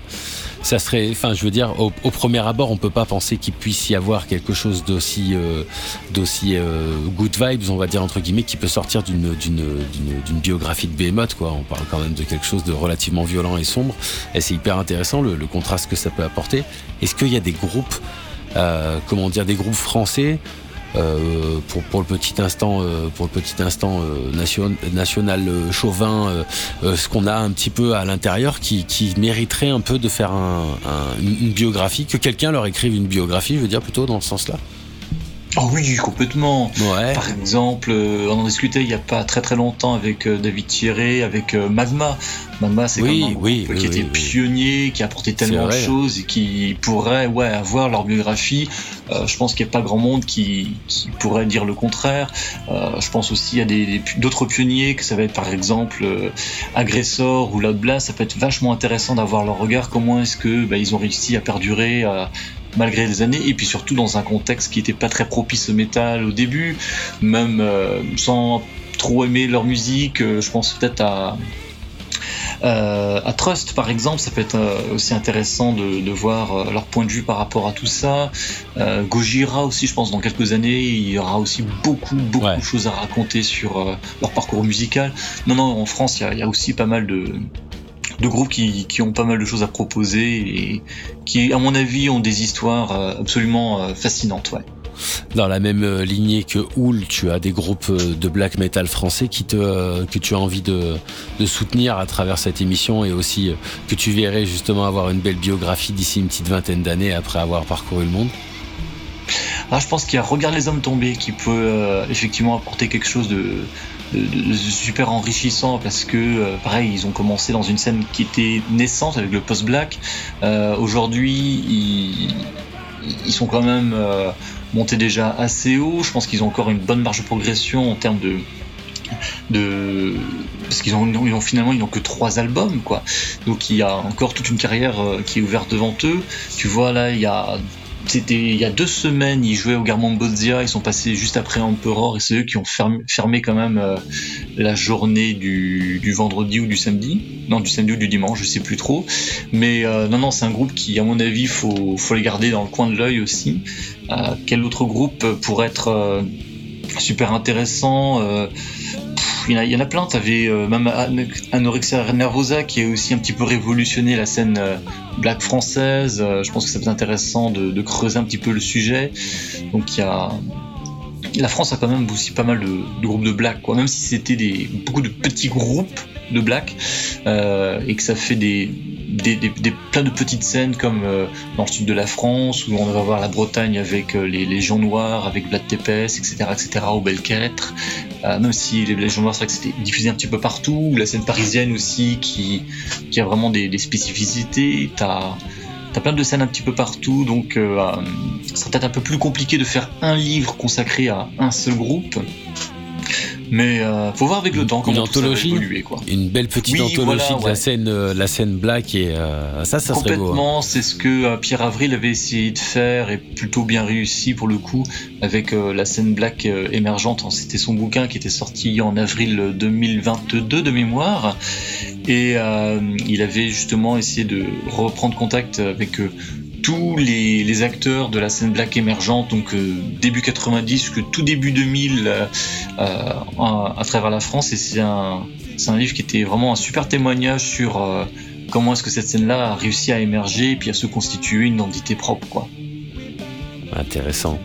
ça serait, enfin, je veux dire, au, premier abord, on peut pas penser qu'il puisse y avoir quelque chose d'aussi, euh, d'aussi euh, good vibes, on va dire entre guillemets, qui peut sortir d'une, d'une, d'une, biographie de Behemoth, quoi. On parle quand même de quelque chose de relativement violent et sombre, et c'est hyper intéressant le, contraste que ça peut apporter. Est-ce qu'il y a des groupes, euh, comment dire, des groupes français euh, pour, le petit instant, euh, pour le petit instant euh, nation, national chauvin, ce qu'on a un petit peu à l'intérieur qui, mériterait un peu de faire un, une biographie, que quelqu'un leur écrive une biographie, je veux dire plutôt dans ce sens-là. Oh oui, complètement. Par exemple, on en discutait il n'y a pas très très longtemps avec David Thierry, avec Magma. Magma, c'est oui, un oui, qui était pionnier, qui a apporté tellement de choses et qui pourrait ouais, avoir leur biographie. Euh, je pense qu'il n'y a pas grand monde qui, qui, pourrait dire le contraire. Euh, je pense aussi à d'autres pionniers, que ça va être par exemple euh, Agressor ou Loud Ça peut être vachement intéressant d'avoir leur regard. Comment est-ce que bah, ils ont réussi à perdurer malgré les années, et puis surtout dans un contexte qui n'était pas très propice au métal au début, même sans trop aimer leur musique. je pense peut-être à Euh, à Trust, par exemple, ça peut être euh, aussi intéressant de, de voir euh, leur point de vue par rapport à tout ça. Euh, Gojira aussi, je pense, dans quelques années, il y aura aussi beaucoup, beaucoup Ouais. de choses à raconter sur euh, leur parcours musical. Non, non, en France, il y a, il y a aussi pas mal de, de groupes qui, qui ont pas mal de choses à proposer et qui, à mon avis, ont des histoires euh, absolument euh, fascinantes. Ouais. Dans la même euh, lignée que Hool, tu as des groupes de black metal français qui te, que tu as envie de, de soutenir à travers cette émission et aussi que tu verrais justement avoir une belle biographie d'ici une petite vingtaine d'années après avoir parcouru le monde. Ah, je pense qu'il y a Regarde les hommes tombés qui peut euh, effectivement apporter quelque chose de super enrichissant parce que, euh, pareil, ils ont commencé dans une scène qui était naissante avec le post-black. Euh, Aujourd'hui, ils, ils sont quand même euh, montés déjà assez haut. Je pense qu'ils ont encore une bonne marge de progression en termes de. de parce qu'ils ont, ils ont finalement ils n'ont que trois albums quoi donc il y a encore toute une carrière qui est ouverte devant eux tu vois là il y a c'était il y a deux semaines, ils jouaient au Garmon Bozia, ils sont passés juste après Emperor et c'est eux qui ont fermé, quand même euh, la journée du, vendredi ou du samedi. Non, du samedi ou du dimanche, je sais plus trop. Mais euh, non, non, c'est un groupe qui, à mon avis, faut, faut les garder dans le coin de l'œil aussi. Euh, quel autre groupe pourrait être super intéressant il y, en a, plein, t'avais euh, même An- Anorexia Nervosa qui a aussi un petit peu révolutionné la scène euh, black française. Euh, je pense que ça peut être intéressant de, creuser un petit peu le sujet. Donc il y a. La France a quand même aussi pas mal de, de groupes de black, quoi. Même si c'était des beaucoup de petits groupes de black euh, et que ça fait des, des, plein de petites scènes comme euh, dans le sud de la France où on va voir la Bretagne avec euh, les Légions Noires, avec Vlad Tepes, etc., etc. au Belquêtre. Euh, même si les Légions Noires, c'est que c'était diffusé un petit peu partout. La scène parisienne aussi qui, qui a vraiment des, des spécificités. T'as T'as plein de scènes un petit peu partout, donc ça serait peut-être un peu plus compliqué de faire un livre consacré à un seul groupe. Mais euh, faut voir avec le temps comment Une tout ça va évoluer, quoi. Une belle petite Oui, anthologie voilà, de la scène, euh, la scène black et euh, ça, ça serait beau. hein. Complètement, c'est ce que euh, Pierre Avril avait essayé de faire et plutôt bien réussi pour le coup avec euh, la scène black euh, émergente. C'était son bouquin qui était sorti en avril 2022 de mémoire et euh, il avait justement essayé de reprendre contact avec euh, tous les, acteurs de la scène black émergente, donc euh, début 90 jusque tout début 2000 euh, euh, à, travers la France et c'est un, un livre qui était vraiment un super témoignage sur comment est-ce que cette scène-là a réussi à émerger et puis à se constituer une identité propre, quoi. Intéressant.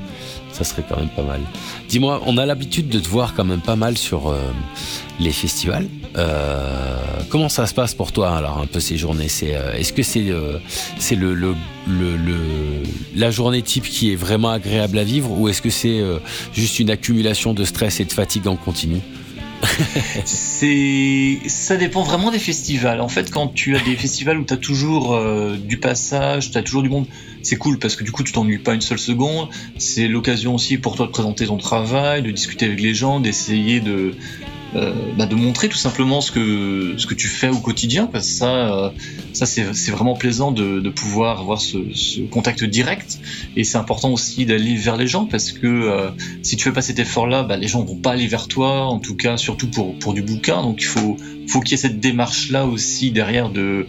Ça serait quand même pas mal. Dis-moi, on a l'habitude de te voir quand même pas mal sur euh, les festivals. Euh, comment ça se passe pour toi alors un peu ces journées? C'est euh, est-ce que c'est euh, c'est le, le, le, le- la journée type qui est vraiment agréable à vivre ou est-ce que c'est euh, juste une accumulation de stress et de fatigue en continu? C'est, ça dépend vraiment des festivals. En fait, quand tu as des festivals où tu as toujours euh, du passage, tu as toujours du monde, c'est cool parce que du coup, tu t'ennuies pas une seule seconde. C'est l'occasion aussi pour toi de présenter ton travail, de discuter avec les gens, d'essayer de, euh, bah, de montrer tout simplement ce que, ce que tu fais au quotidien. Parce que ça, euh, ça c'est, vraiment plaisant de, de pouvoir avoir ce, contact direct. Et c'est important aussi d'aller vers les gens parce que euh, si tu fais pas cet effort-là, bah, les gens vont pas aller vers toi, en tout cas surtout pour, pour du bouquin. Donc il faut, faut qu'il y ait cette démarche-là aussi derrière de,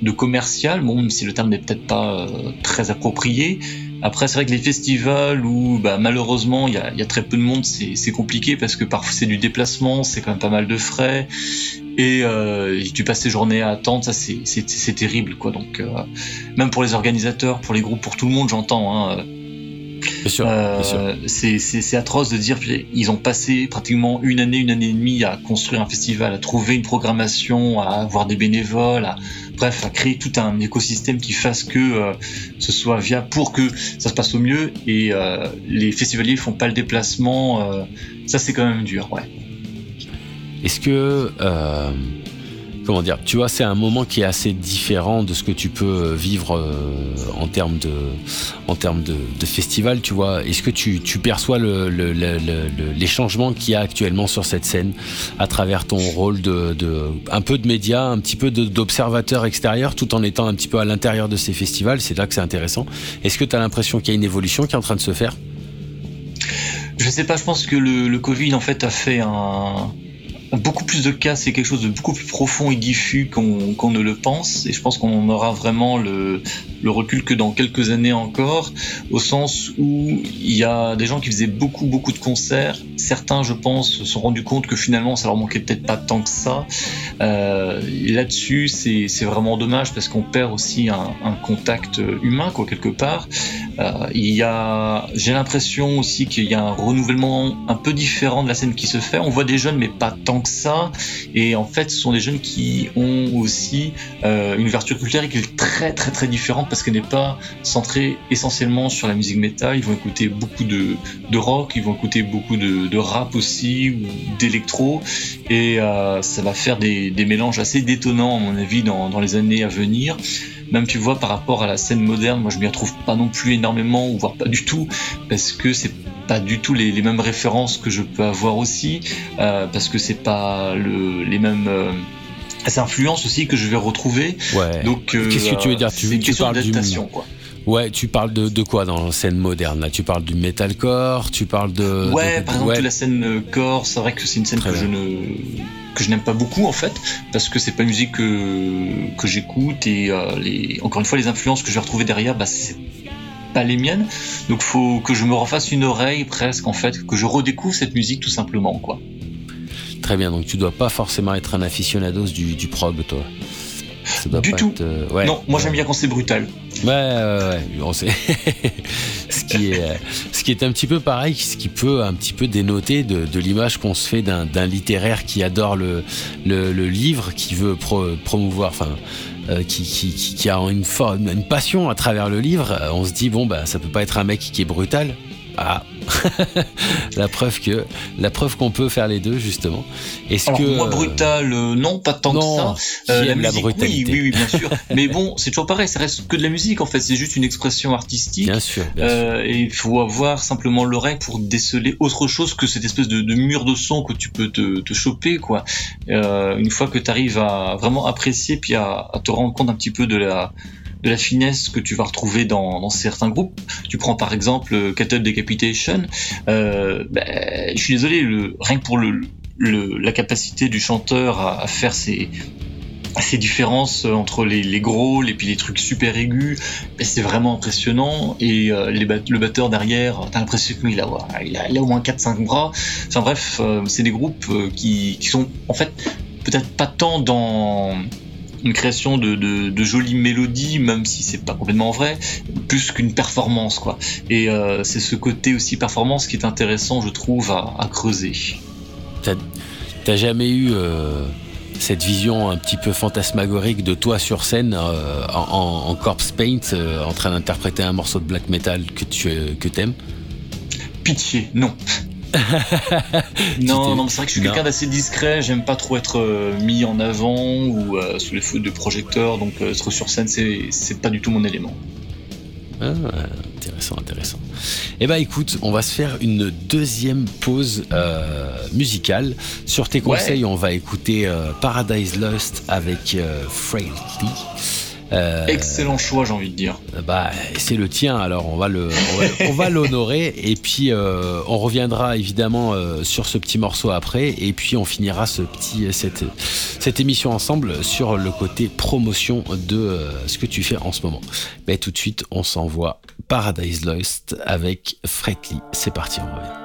de commercial, bon, même si le terme n'est peut-être pas très approprié. Après, c'est vrai que les festivals où bah, malheureusement il y a, très peu de monde, c'est compliqué parce que parfois c'est du déplacement, c'est quand même pas mal de frais. Et, euh, tu passes tes journées à attendre, ça c'est terrible quoi. Donc euh, même pour les organisateurs, pour les groupes, pour tout le monde, j'entends. Hein, Bien sûr, bien sûr. euh, c'est atroce de dire ils ont passé pratiquement une année, une année et demie à construire un festival, à trouver une programmation, à avoir des bénévoles, à, bref, à créer tout un écosystème qui fasse que euh, ce soit viable pour que ça se passe au mieux. Et euh, les festivaliers font pas le déplacement, ça c'est quand même dur, ouais. Est-ce que, comment dire, tu vois, c'est un moment qui est assez différent de ce que tu peux vivre euh, en termes de, festival, tu vois. Est-ce que tu, perçois le, le- le- le- le- les changements qu'il y a actuellement sur cette scène à travers ton rôle de, un peu de média, un petit peu d'observateur extérieur, tout en étant un petit peu à l'intérieur de ces festivals? C'est là que c'est intéressant. Est-ce que tu as l'impression qu'il y a une évolution qui est en train de se faire? Je sais pas, je pense que le Covid en fait a fait un, beaucoup plus de cas, c'est quelque chose de beaucoup plus profond et diffus qu'on ne le pense. Et je pense qu'on aura vraiment le, recul que dans quelques années encore, au sens où il y a des gens qui faisaient beaucoup, beaucoup de concerts. Certains, je pense, se sont rendus compte que finalement, ça leur manquait peut-être pas tant que ça. Euh, Là-dessus, c'est vraiment dommage parce qu'on perd aussi un, contact humain, quoi, quelque part. Euh, j'ai l'impression aussi qu'il y a un renouvellement un peu différent de la scène qui se fait. On voit des jeunes, mais pas tant ça. Et en fait, ce sont des jeunes qui ont aussi euh, une ouverture culturelle qui est très, très, très différente parce qu'elle n'est pas centrée essentiellement sur la musique métal. Ils vont écouter beaucoup de, de rock, ils vont écouter beaucoup de, de rap aussi ou d'électro. Et euh, ça va faire des, des, mélanges assez détonnants, à mon avis, dans, dans les années à venir même tu vois par rapport à la scène moderne, moi je m'y retrouve pas non plus énormément, ou voire pas du tout, parce que c'est pas du tout les, les, mêmes références que je peux avoir aussi, euh, parce que c'est pas le, les mêmes euh, influences aussi que je vais retrouver. Ouais. Donc, euh, qu'est-ce que tu veux dire? Tu, une tu parles du quoi. Ouais, tu parles de, de quoi dans la scène moderne là? Tu parles du metalcore, tu parles de. Ouais, de, par exemple ouais. la scène core, c'est vrai que c'est une scène Très que bien. je ne que je n'aime pas beaucoup en fait parce que c'est pas une musique que que j'écoute et euh, les encore une fois les influences que je vais retrouver derrière, bah c'est pas les miennes. Donc faut que je me refasse une oreille presque en fait, que je redécouvre cette musique tout simplement quoi. Très bien, donc tu dois pas forcément être un aficionados du, du prog, toi. Ça doit Du pas tout. être, euh, ouais. non, moi j'aime bien quand c'est brutal. Ouais, ouais, ouais. On sait. ce, qui est, ce qui est un petit peu pareil, ce qui peut un petit peu dénoter de, l'image qu'on se fait d'un littéraire qui adore le, livre, qui veut pro, promouvoir, enfin, euh, qui, qui, a une, une passion à travers le livre. Euh, On se dit, bon, bah, ça peut pas être un mec qui est brutal. Ah, la preuve que la preuve qu'on peut faire les deux justement. Est-ce que moi brutal, euh, non, pas tant non, que ça. Euh, la musique, oui, brutalité. oui, oui, bien sûr. Mais bon, c'est toujours pareil, ça reste que de la musique en fait, c'est juste une expression artistique. Bien sûr, bien sûr. Euh, et il faut avoir simplement l'oreille pour déceler autre chose que cette espèce de, de mur de son que tu peux te, te choper quoi. Euh, une fois que tu arrives à vraiment apprécier puis à, à te rendre compte un petit peu de la la finesse que tu vas retrouver dans, certains groupes. Tu prends par exemple euh, Cattle Decapitation. Euh, ben, je suis désolé, rien que pour la capacité du chanteur à, faire ses, ces différences entre les, les gros et puis les trucs super aigus, ben, c'est vraiment impressionnant. Et euh, le batteur derrière, t'as l'impression qu'il a, a, au moins 4-5 bras. Enfin bref, c'est des groupes qui sont en fait peut-être pas tant dans une création de, de, de jolies mélodies, même si c'est pas complètement vrai, plus qu'une performance quoi. Et euh, c'est ce côté aussi performance qui est intéressant, je trouve, à, à creuser. T'as jamais eu euh, cette vision un petit peu fantasmagorique de toi sur scène euh, en, en, corpse paint, en train d'interpréter un morceau de black metal que tu que t'aimes? Pitié, non. non, non, c'est vrai que je suis quelqu'un d'assez discret. J'aime pas trop être euh, mis en avant ou euh, sous les feux de projecteurs. Donc euh, être sur scène, c'est pas du tout mon élément. Ah, intéressant, intéressant. Eh ben écoute, on va se faire une deuxième pause euh, musicale. Sur tes Ouais. conseils, on va écouter euh, Paradise Lost avec euh, Frailty. Euh, Excellent choix, j'ai envie de dire. Bah, c'est le tien, alors on va le, on va, on va l'honorer et puis euh, on reviendra évidemment euh, sur ce petit morceau après et puis on finira ce petit, cette, cette émission ensemble sur le côté promotion de ce que tu fais en ce moment. Mais tout de suite, on s'envoie Paradise Lost avec Fretly. C'est parti, on revient.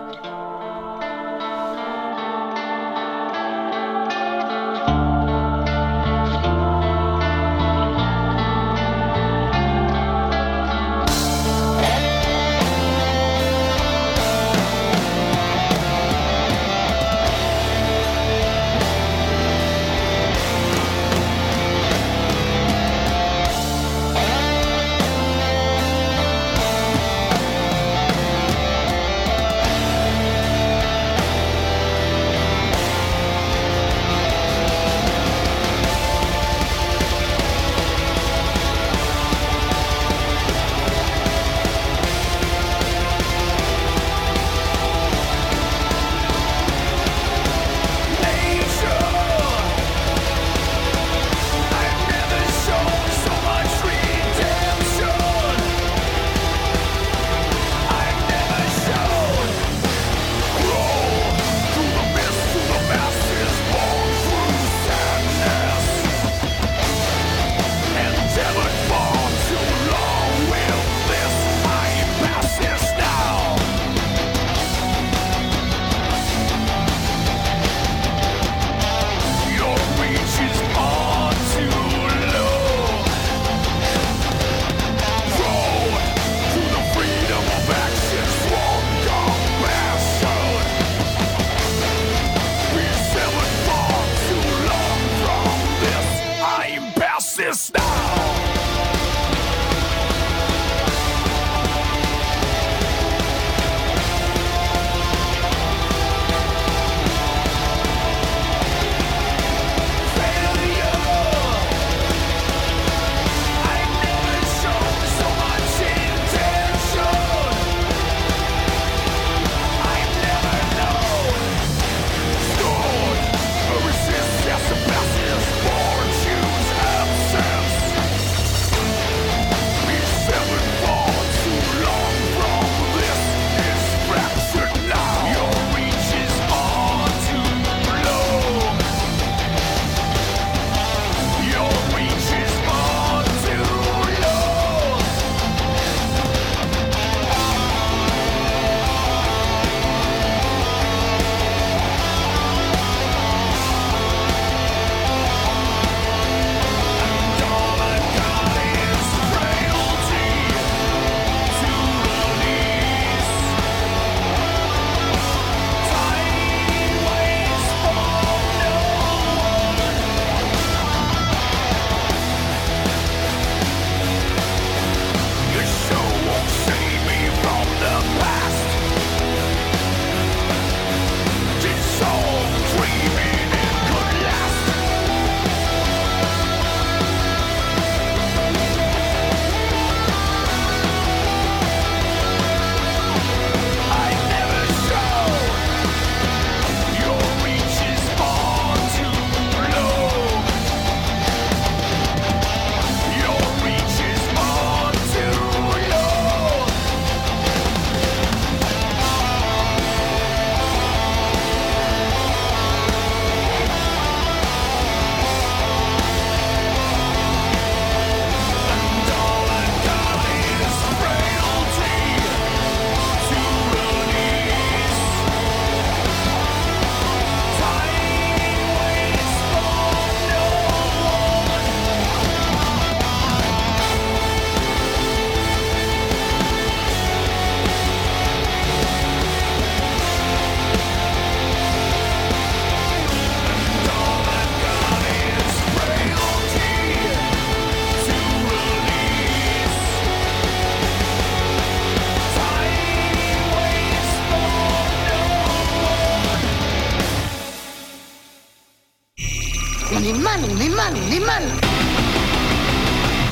Mal, on est mal,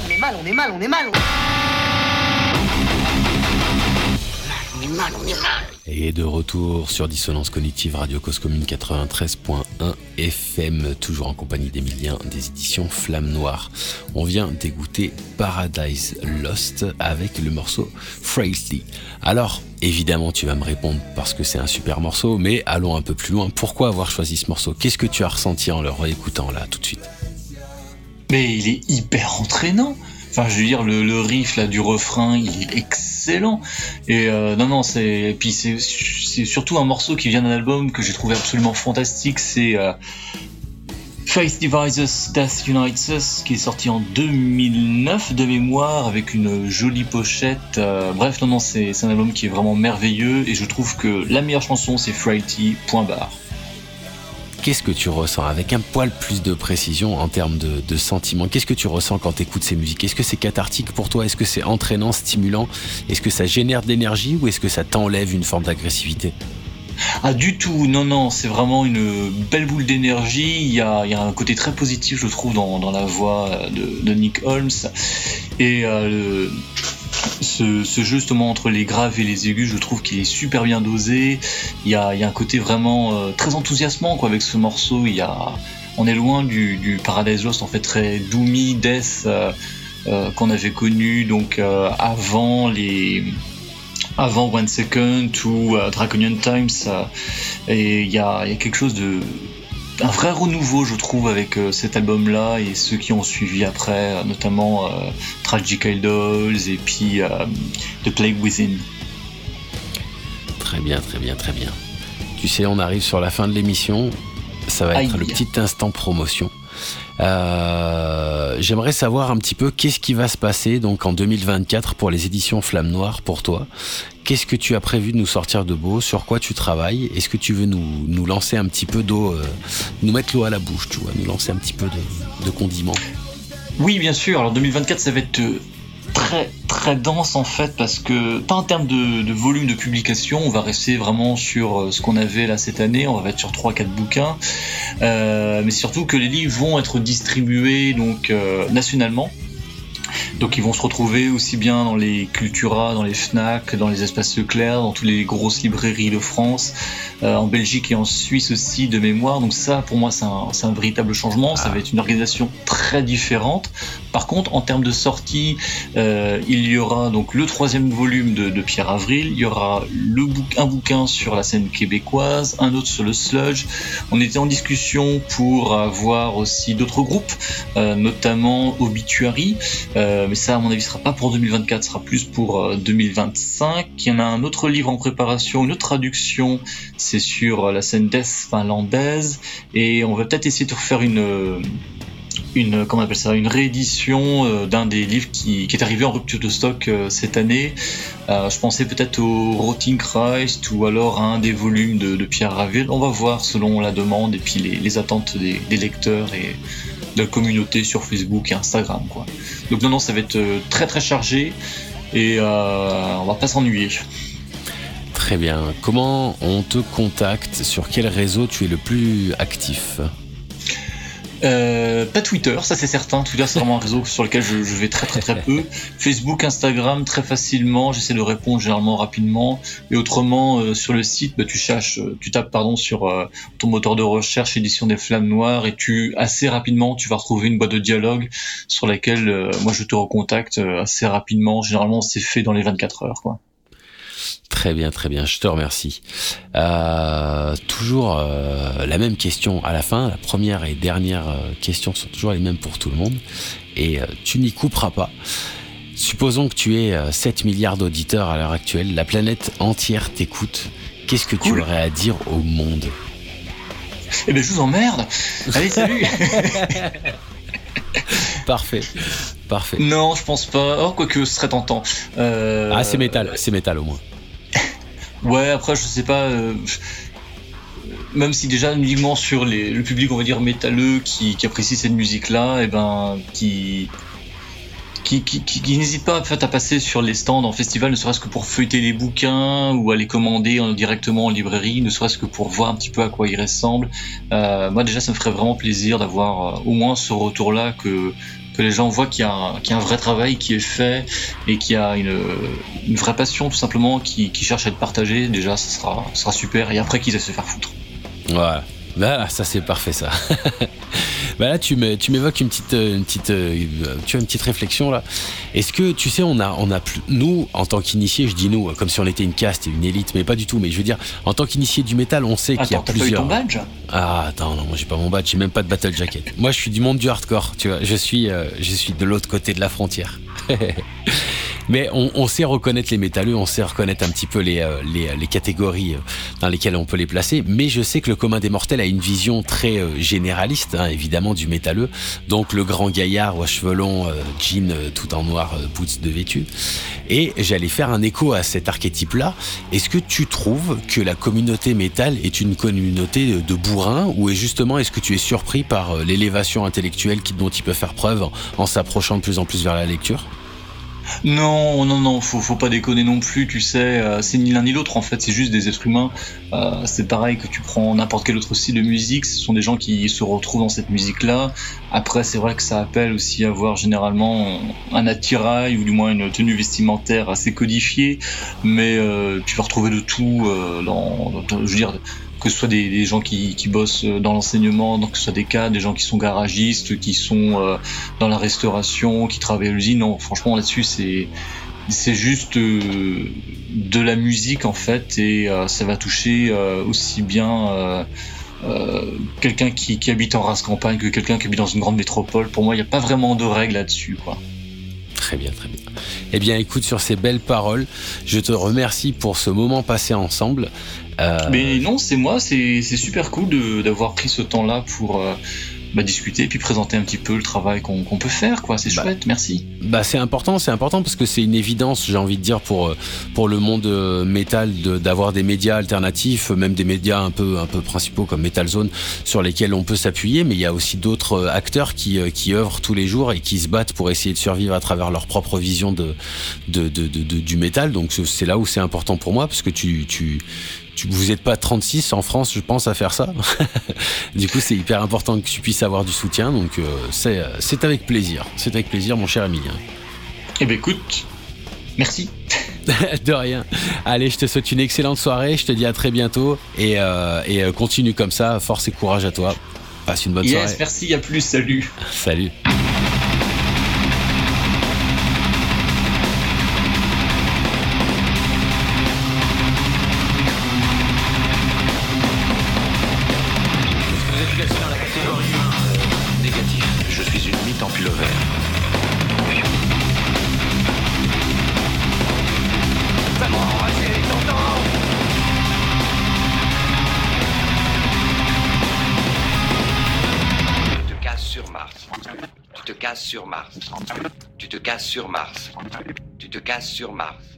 on est mal. On est mal, on est mal, on est mal. On est mal, on est mal. Et de retour sur Dissonance Cognitive Radio Cause Commune 93.1 FM, toujours en compagnie d'Emilien des éditions Flamme Noire. On vient d'écouter Paradise Lost avec le morceau Frailty. Alors, évidemment, tu vas me répondre parce que c'est un super morceau, mais allons un peu plus loin. Pourquoi avoir choisi ce morceau? Qu'est-ce que tu as ressenti en le réécoutant là tout de suite? Mais il est hyper entraînant. Enfin, je veux dire, le, riff là du refrain, il est excellent. Et euh, non, non, c'est puis c'est surtout un morceau qui vient d'un album que j'ai trouvé absolument fantastique. C'est euh, Faith Divides Death Unites Us, qui est sorti en 2009 de mémoire avec une jolie pochette. Euh, bref, non, non, c'est c'est un album qui est vraiment merveilleux et je trouve que la meilleure chanson c'est Frailty. Point barre. Qu'est-ce que tu ressens avec un poil plus de précision en termes de, sentiments? Qu'est-ce que tu ressens quand tu écoutes ces musiques? Est-ce que c'est cathartique pour toi? Est-ce que c'est entraînant, stimulant? Est-ce que ça génère de l'énergie ou est-ce que ça t'enlève une forme d'agressivité? Ah du tout, non non, c'est vraiment une belle boule d'énergie. Il y a, un côté très positif, je trouve, dans, la voix de, Nick Holmes. Et euh, ce, jeu justement entre les graves et les aigus, je trouve qu'il est super bien dosé. Il y a, un côté vraiment euh, très enthousiasmant avec ce morceau. On est loin du, Paradise Lost en fait très doomy death euh, euh, qu'on avait connu donc euh, avant One Second ou Draconian Times et il y a quelque chose de un vrai renouveau je trouve avec euh, cet album là et ceux qui ont suivi après euh, notamment euh, Tragic Idols et puis euh, The Plague Within Très bien, très bien, très bien. Tu sais, on arrive sur la fin de l'émission. Ça va être le petit instant promotion. Euh, J'aimerais savoir un petit peu qu'est-ce qui va se passer donc en 2024 pour les éditions Flamme Noire pour toi. Qu'est-ce que tu as prévu de nous sortir de beau? Sur quoi tu travailles? Est-ce que tu veux nous, nous lancer un petit peu d'eau, euh, nous mettre l'eau à la bouche, tu vois, nous lancer un petit peu de, de condiments? Oui, bien sûr. Alors 2024, ça va être euh, très très dense en fait parce que pas en termes de, volume de publication, on va rester vraiment sur euh, ce qu'on avait là cette année. On va être sur 3-4 bouquins, Euh, mais surtout que les livres vont être distribués donc euh, nationalement. Donc ils vont se retrouver aussi bien dans les Cultura, dans les Fnac, dans les espaces Leclerc, dans toutes les grosses librairies de France, euh, en Belgique et en Suisse aussi de mémoire. Donc ça, pour moi, c'est un, véritable changement. Ça Ah. va être une organisation très différente. Par contre, en termes de sortie, euh, il y aura donc le troisième volume de, de Pierre Avril. Il y aura le un bouquin sur la scène québécoise, un autre sur le sludge. On était en discussion pour avoir aussi d'autres groupes, euh, notamment Obituary. Euh, mais ça, à mon avis, sera pas pour 2024, ce sera plus pour euh, 2025. Il y en a un autre livre en préparation, une autre traduction, c'est sur euh, la scène death finlandaise, et on va peut-être essayer de refaire une euh, une comment on appelle ça une réédition euh, d'un des livres qui, est arrivé en rupture de stock euh, cette année. Euh, je pensais peut-être au Rotting Christ ou alors à un des volumes de, Pierre Ravel. On va voir selon la demande et puis les, attentes des, des lecteurs et la communauté sur Facebook et Instagram. Quoi. Donc non, non, ça va être euh, très très chargé et euh, on va pas s'ennuyer. Très bien. Comment on te contacte? Sur quel réseau tu es le plus actif? Euh, pas Twitter, ça c'est certain. Twitter c'est vraiment un réseau sur lequel je, je vais très très très peu. Facebook, Instagram très facilement. J'essaie de répondre généralement rapidement. Et autrement euh, sur le site, bah, tu cherches, euh, tu tapes pardon sur euh, ton moteur de recherche édition des Flammes Noires et tu assez rapidement tu vas retrouver une boîte de dialogue sur laquelle euh, moi je te recontacte euh, assez rapidement. Généralement c'est fait dans les 24 heures quoi. Très bien, très bien, je te remercie. Euh, toujours euh, la même question à la fin, la première et dernière euh, question sont toujours les mêmes pour tout le monde, et euh, tu n'y couperas pas. Supposons que tu aies euh, 7 milliards d'auditeurs à l'heure actuelle, la planète entière t'écoute, qu'est-ce que tu aurais à dire au monde? Eh ben je vous emmerde. Allez salut. Parfait, parfait. non je pense pas. Oh quoique ce serait tentant. Euh, Ah, c'est métal, c'est métal au moins. Ouais, après, je sais pas. euh, même si déjà uniquement sur les, le public, on va dire métalleux, qui, apprécie cette musique-là, et ben, qui qui, n'hésitent pas en fait, à passer sur les stands en festival, ne serait-ce que pour feuilleter les bouquins ou à les commander directement en librairie, ne serait-ce que pour voir un petit peu à quoi ils ressemblent. Euh, moi déjà, ça me ferait vraiment plaisir d'avoir euh, au moins ce retour-là que que les gens voient qu'il y, y, a un vrai travail qui est fait et qu'il y a une, vraie passion tout simplement qui, cherche à être partagée. Déjà, ça sera, super. Et après, qu'ils aient se faire foutre. Bah, ça c'est parfait ça. bah là tu m'évoques une petite, une petite, euh, tu as une petite réflexion là. Est-ce que tu sais on a, on a plus, nous en tant qu'initiés, je dis nous comme si on était une caste et une élite, mais pas du tout. Mais je veux dire en tant qu'initié du métal, on sait qu'il y a plusieurs. Pas eu ton badge? Ah attends non moi j'ai pas mon badge, j'ai même pas de battle jacket. moi je suis du monde du hardcore, tu vois. Je suis, euh, je suis de l'autre côté de la frontière. Mais on, on, sait reconnaître les métalleux, on sait reconnaître un petit peu les, euh, les, les, catégories euh, dans lesquelles on peut les placer. Mais je sais que le commun des mortels a une vision très euh, généraliste, hein, évidemment, du métalleux. Donc le grand gaillard aux cheveux longs, jean tout en noir, boots de vêtu. Et j'allais faire un écho à cet archétype-là. Est-ce que tu trouves que la communauté métal est une communauté de bourrins ou est justement est-ce que tu es surpris par l'élévation intellectuelle dont il peut faire preuve en s'approchant de plus en plus vers la lecture? Non, non, non, faut, faut pas déconner non plus, tu sais, euh, c'est ni l'un ni l'autre en fait, c'est juste des êtres humains. Euh, c'est pareil que tu prends n'importe quel autre style de musique, ce sont des gens qui se retrouvent dans cette musique-là. Après, c'est vrai que ça appelle aussi avoir généralement un attirail ou du moins une tenue vestimentaire assez codifiée, mais euh, tu vas retrouver de tout dans, dans, je veux que ce soit des, gens qui, bossent dans l'enseignement, que ce soit des cas, des gens qui sont garagistes, qui sont euh, dans la restauration, qui travaillent à l'usine. Non, franchement, là-dessus, c'est juste euh, de la musique en fait, et euh, ça va toucher aussi bien quelqu'un qui, habite en race campagne que quelqu'un qui habite dans une grande métropole. Pour moi, il n'y a pas vraiment de règles là-dessus. Très bien, très bien. Eh bien, écoute, sur ces belles paroles, je te remercie pour ce moment passé ensemble. Euh, Mais non, c'est moi, c'est super cool d'avoir pris ce temps-là pour, euh, bah, discuter puis présenter un petit peu le travail qu'on peut faire quoi. C'est bah, chouette merci. Bah c'est important c'est important parce que c'est une évidence j'ai envie de dire pour euh, pour le monde euh, métal d'avoir des médias alternatifs même des médias un peu un peu principaux comme Metal Zone sur lesquels on peut s'appuyer mais il y a aussi d'autres euh, acteurs qui qui œuvrent tous les jours et qui se battent pour essayer de survivre à travers leur propre vision de, de, de, de du métal. Donc c'est là où c'est important pour moi parce que tu tu vous n'êtes pas 36 en France, je pense, à faire ça. du coup, c'est hyper important que tu puisses avoir du soutien. Donc, euh, c'est avec plaisir. C'est avec plaisir, mon cher Emilien. Eh bien, écoute, merci. de rien. Allez, je te souhaite une excellente soirée. Je te dis à très bientôt. Et, euh, et euh, continue comme ça. Force et courage à toi. Passe une bonne yes, soirée. merci. À plus. Salut. Salut. Sur Mars.